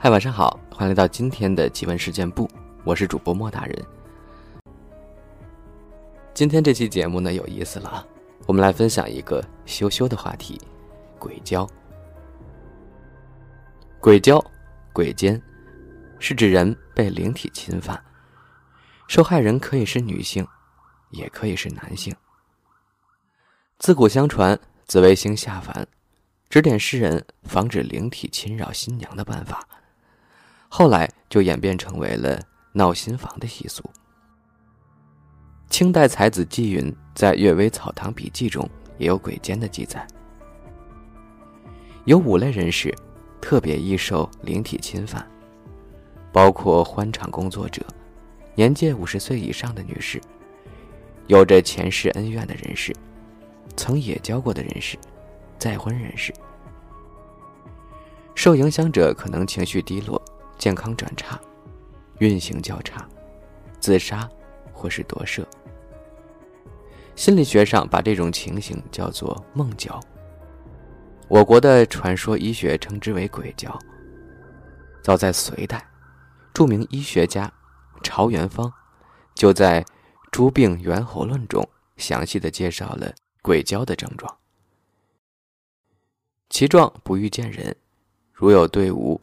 嗨，晚上好，欢迎来到今天的奇闻事件部，我是主播莫大人。今天这期节目呢有意思了，我们来分享一个羞羞的话题——鬼交。鬼交、鬼奸，是指人被灵体侵犯，受害人可以是女性，也可以是男性。自古相传，紫微星下凡，指点世人防止灵体侵扰新娘的办法。后来就演变成为了闹新房的习俗。清代才子纪云在《阅微草堂笔记》中也有鬼奸的记载。有五类人士特别易受灵体侵犯，包括欢场工作者、年届五十岁以上的女士、有着前世恩怨的人士、曾也交过的人士、再婚人士。受影响者可能情绪低落。健康转差，运行较差，自杀或是夺舍。心理学上把这种情形叫做梦交。我国的传说医学称之为鬼交。早在隋代，著名医学家朝元方就在《诸病源候论》中详细的介绍了鬼交的症状。其状不欲见人，如有对无，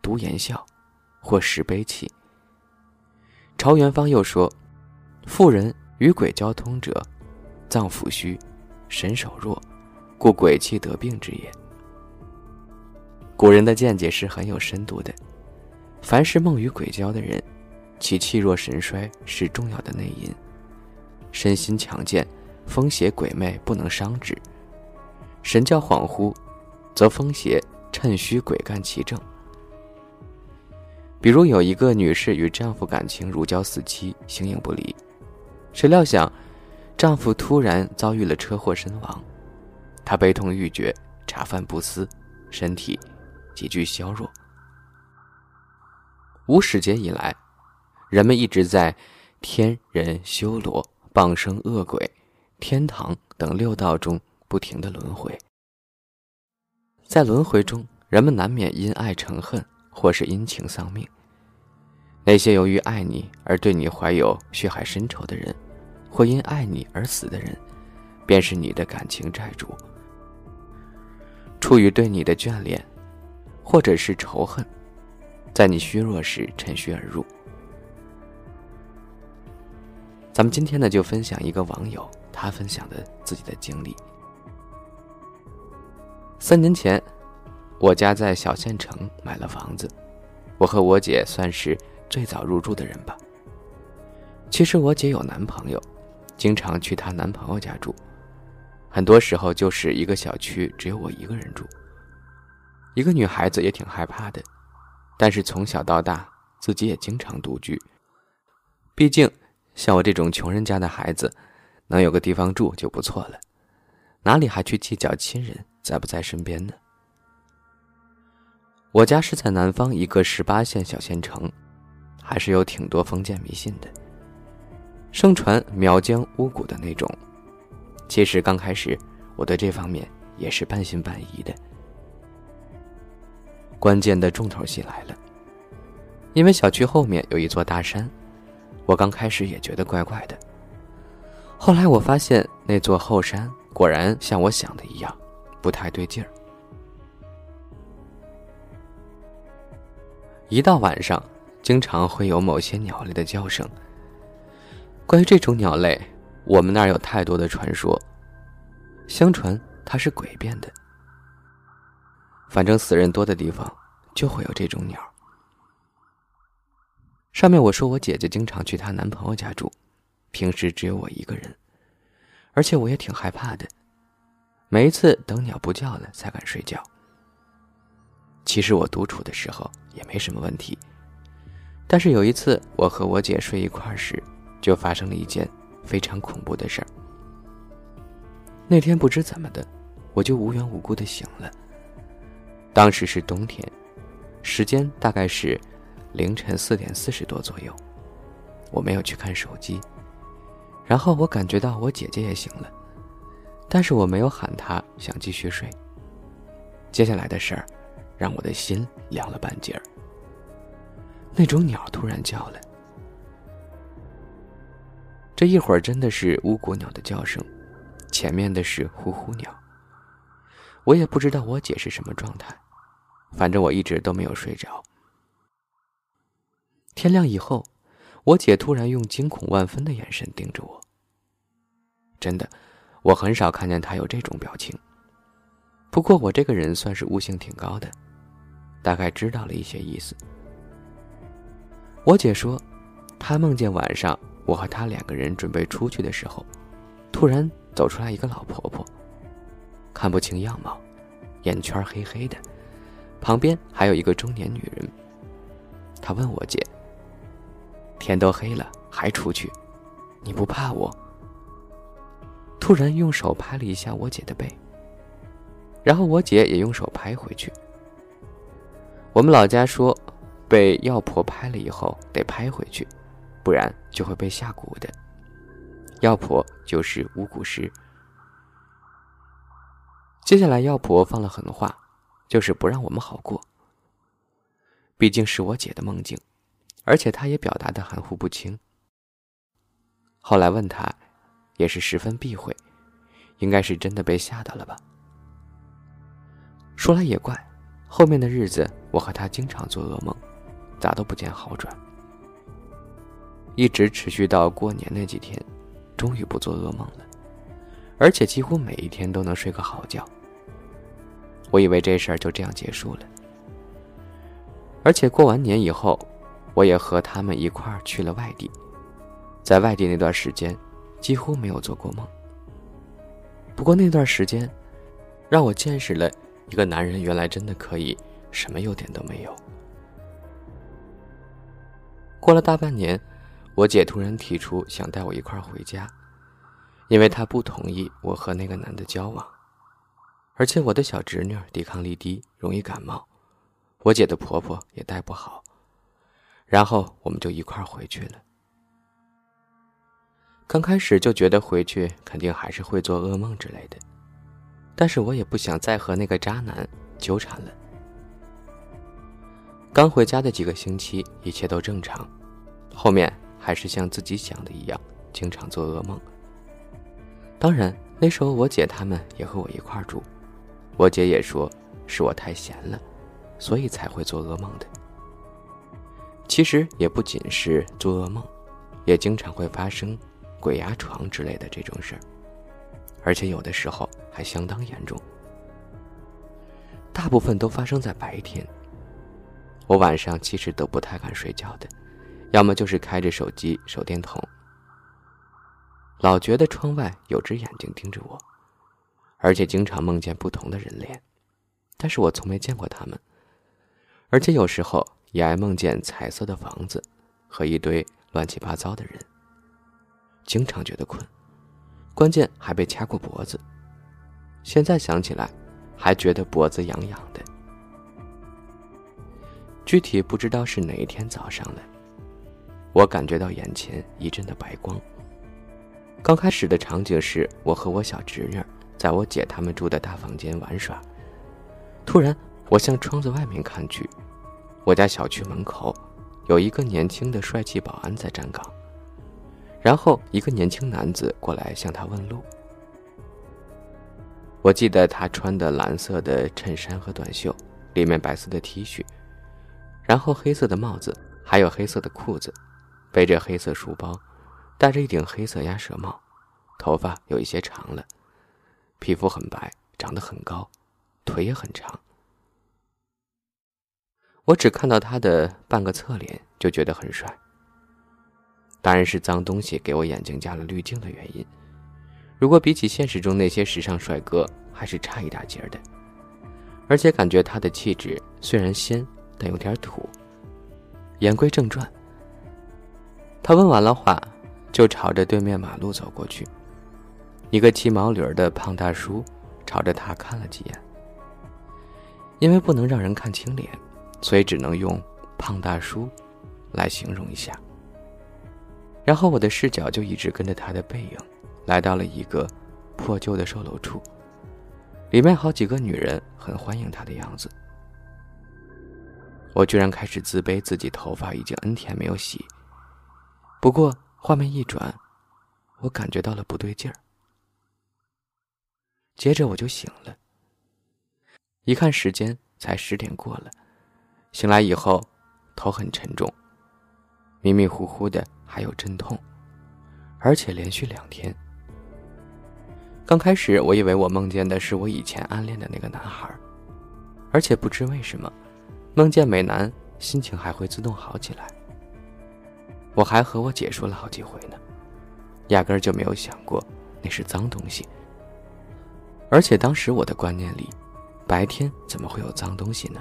独言笑。或时悲泣。朝元方又说：“妇人与鬼交通者，脏腑虚，神手弱，故鬼气得病之也。”古人的见解是很有深度的。凡是梦与鬼交的人，其气弱神衰是重要的内因，身心强健，风邪鬼魅不能伤之；神教恍惚，则风邪趁虚鬼干其正。比如有一个女士与丈夫感情如胶似漆，形影不离，谁料想，丈夫突然遭遇了车祸身亡，她悲痛欲绝，茶饭不思，身体急剧消弱。无始劫以来，人们一直在天人修罗、傍生恶鬼、天堂等六道中不停的轮回，在轮回中，人们难免因爱成恨。或是因情丧命。那些由于爱你而对你怀有血海深仇的人，或因爱你而死的人，便是你的感情债主。出于对你的眷恋，或者是仇恨，在你虚弱时趁虚而入。咱们今天呢，就分享一个网友他分享的自己的经历。三年前。我家在小县城买了房子，我和我姐算是最早入住的人吧。其实我姐有男朋友，经常去她男朋友家住，很多时候就是一个小区只有我一个人住。一个女孩子也挺害怕的，但是从小到大自己也经常独居。毕竟像我这种穷人家的孩子，能有个地方住就不错了，哪里还去计较亲人在不在身边呢？我家是在南方一个十八线小县城，还是有挺多封建迷信的，盛传苗疆巫蛊的那种。其实刚开始，我对这方面也是半信半疑的。关键的重头戏来了，因为小区后面有一座大山，我刚开始也觉得怪怪的。后来我发现那座后山果然像我想的一样，不太对劲儿。一到晚上，经常会有某些鸟类的叫声。关于这种鸟类，我们那儿有太多的传说。相传它是鬼变的。反正死人多的地方就会有这种鸟。上面我说我姐姐经常去她男朋友家住，平时只有我一个人，而且我也挺害怕的。每一次等鸟不叫了才敢睡觉。其实我独处的时候也没什么问题，但是有一次我和我姐睡一块儿时，就发生了一件非常恐怖的事儿。那天不知怎么的，我就无缘无故的醒了。当时是冬天，时间大概是凌晨四点四十多左右，我没有去看手机，然后我感觉到我姐姐也醒了，但是我没有喊她，想继续睡。接下来的事儿。让我的心凉了半截儿。那种鸟突然叫了。这一会儿真的是乌骨鸟的叫声，前面的是呼呼鸟。我也不知道我姐是什么状态，反正我一直都没有睡着。天亮以后，我姐突然用惊恐万分的眼神盯着我。真的，我很少看见她有这种表情。不过我这个人算是悟性挺高的，大概知道了一些意思。我姐说，她梦见晚上我和她两个人准备出去的时候，突然走出来一个老婆婆，看不清样貌，眼圈黑黑的，旁边还有一个中年女人。她问我姐：“天都黑了还出去，你不怕我？”突然用手拍了一下我姐的背。然后我姐也用手拍回去。我们老家说，被药婆拍了以后得拍回去，不然就会被下蛊的。药婆就是巫蛊师。接下来药婆放了狠话，就是不让我们好过。毕竟是我姐的梦境，而且她也表达的含糊不清。后来问她，也是十分避讳，应该是真的被吓到了吧。说来也怪，后面的日子我和他经常做噩梦，咋都不见好转，一直持续到过年那几天，终于不做噩梦了，而且几乎每一天都能睡个好觉。我以为这事儿就这样结束了，而且过完年以后，我也和他们一块儿去了外地，在外地那段时间，几乎没有做过梦。不过那段时间，让我见识了。一个男人原来真的可以什么优点都没有。过了大半年，我姐突然提出想带我一块回家，因为她不同意我和那个男的交往，而且我的小侄女抵抗力低，容易感冒，我姐的婆婆也带不好，然后我们就一块回去了。刚开始就觉得回去肯定还是会做噩梦之类的。但是我也不想再和那个渣男纠缠了。刚回家的几个星期，一切都正常，后面还是像自己想的一样，经常做噩梦。当然，那时候我姐他们也和我一块住，我姐也说是我太闲了，所以才会做噩梦的。其实也不仅是做噩梦，也经常会发生鬼压床之类的这种事儿。而且有的时候还相当严重，大部分都发生在白天。我晚上其实都不太敢睡觉的，要么就是开着手机、手电筒，老觉得窗外有只眼睛盯着我，而且经常梦见不同的人脸，但是我从没见过他们。而且有时候也爱梦见彩色的房子和一堆乱七八糟的人，经常觉得困。关键还被掐过脖子，现在想起来，还觉得脖子痒痒的。具体不知道是哪一天早上了，我感觉到眼前一阵的白光。刚开始的场景是我和我小侄女在我姐他们住的大房间玩耍，突然我向窗子外面看去，我家小区门口有一个年轻的帅气保安在站岗。然后，一个年轻男子过来向他问路。我记得他穿的蓝色的衬衫和短袖，里面白色的 T 恤，然后黑色的帽子，还有黑色的裤子，背着黑色书包，戴着一顶黑色鸭舌帽，头发有一些长了，皮肤很白，长得很高，腿也很长。我只看到他的半个侧脸，就觉得很帅。当然是脏东西给我眼睛加了滤镜的原因。如果比起现实中那些时尚帅哥，还是差一大截的。而且感觉他的气质虽然仙，但有点土。言归正传，他问完了话，就朝着对面马路走过去。一个骑毛驴的胖大叔朝着他看了几眼。因为不能让人看清脸，所以只能用“胖大叔”来形容一下。然后我的视角就一直跟着他的背影，来到了一个破旧的售楼处，里面好几个女人很欢迎他的样子。我居然开始自卑，自己头发已经 N 天没有洗。不过画面一转，我感觉到了不对劲儿。接着我就醒了，一看时间才十点过了。醒来以后，头很沉重，迷迷糊糊的，还有阵痛，而且连续两天。刚开始我以为我梦见的是我以前暗恋的那个男孩，而且不知为什么，梦见美男心情还会自动好起来。我还和我姐说了好几回呢，压根儿就没有想过那是脏东西。而且当时我的观念里，白天怎么会有脏东西呢？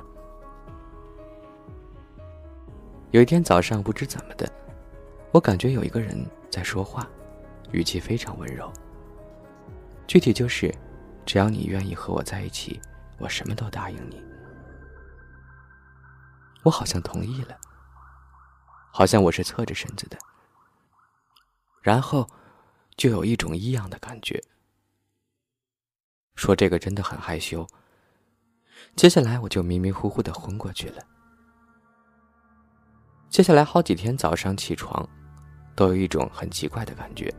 有一天早上，不知怎么的，我感觉有一个人在说话，语气非常温柔。具体就是，只要你愿意和我在一起，我什么都答应你。我好像同意了，好像我是侧着身子的，然后就有一种异样的感觉。说这个真的很害羞。接下来我就迷迷糊糊的昏过去了。接下来好几天早上起床，都有一种很奇怪的感觉，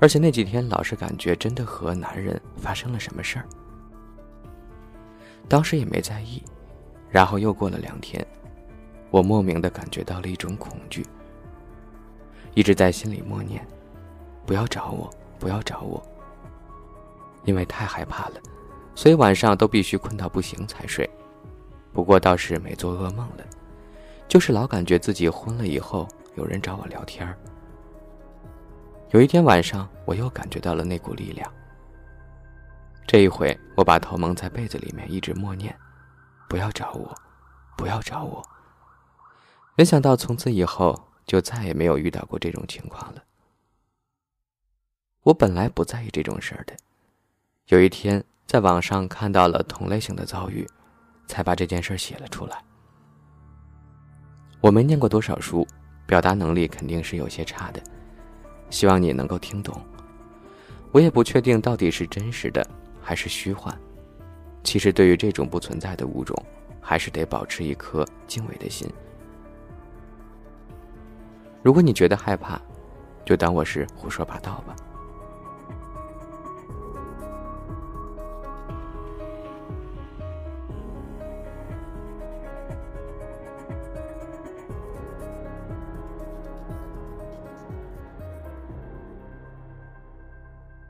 而且那几天老是感觉真的和男人发生了什么事儿。当时也没在意，然后又过了两天，我莫名的感觉到了一种恐惧，一直在心里默念：“不要找我，不要找我。”因为太害怕了，所以晚上都必须困到不行才睡。不过倒是没做噩梦了，就是老感觉自己昏了以后有人找我聊天有一天晚上，我又感觉到了那股力量。这一回，我把头蒙在被子里面，一直默念：“不要找我，不要找我。”没想到从此以后就再也没有遇到过这种情况了。我本来不在意这种事儿的。有一天，在网上看到了同类型的遭遇，才把这件事写了出来。我没念过多少书，表达能力肯定是有些差的，希望你能够听懂。我也不确定到底是真实的还是虚幻。其实，对于这种不存在的物种，还是得保持一颗敬畏的心。如果你觉得害怕，就当我是胡说八道吧。